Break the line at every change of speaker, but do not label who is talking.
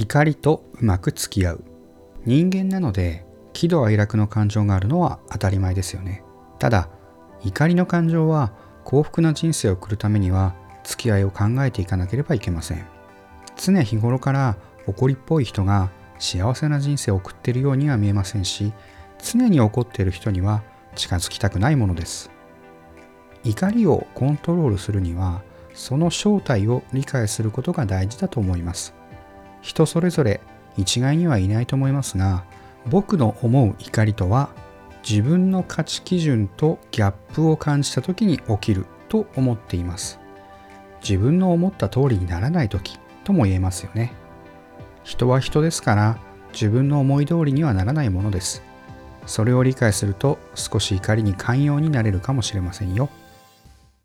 怒りとうまく付き合う。人間なので喜怒哀楽の感情があるのは当たり前ですよね。ただ怒りの感情は幸福な人生を送るためには付き合いを考えていかなければいけません。常日頃から怒りっぽい人が幸せな人生を送っているようには見えませんし常に怒っている人には近づきたくないものです。怒りをコントロールするにはその正体を理解することが大事だと思います。人それぞれ一概にはいないと思いますが僕の思う怒りとは自分の価値基準とギャップを感じた時に起きると思っています。自分の思った通りにならない時とも言えますよね。人は人ですから自分の思い通りにはならないものです。それを理解すると少し怒りに寛容になれるかもしれませんよ。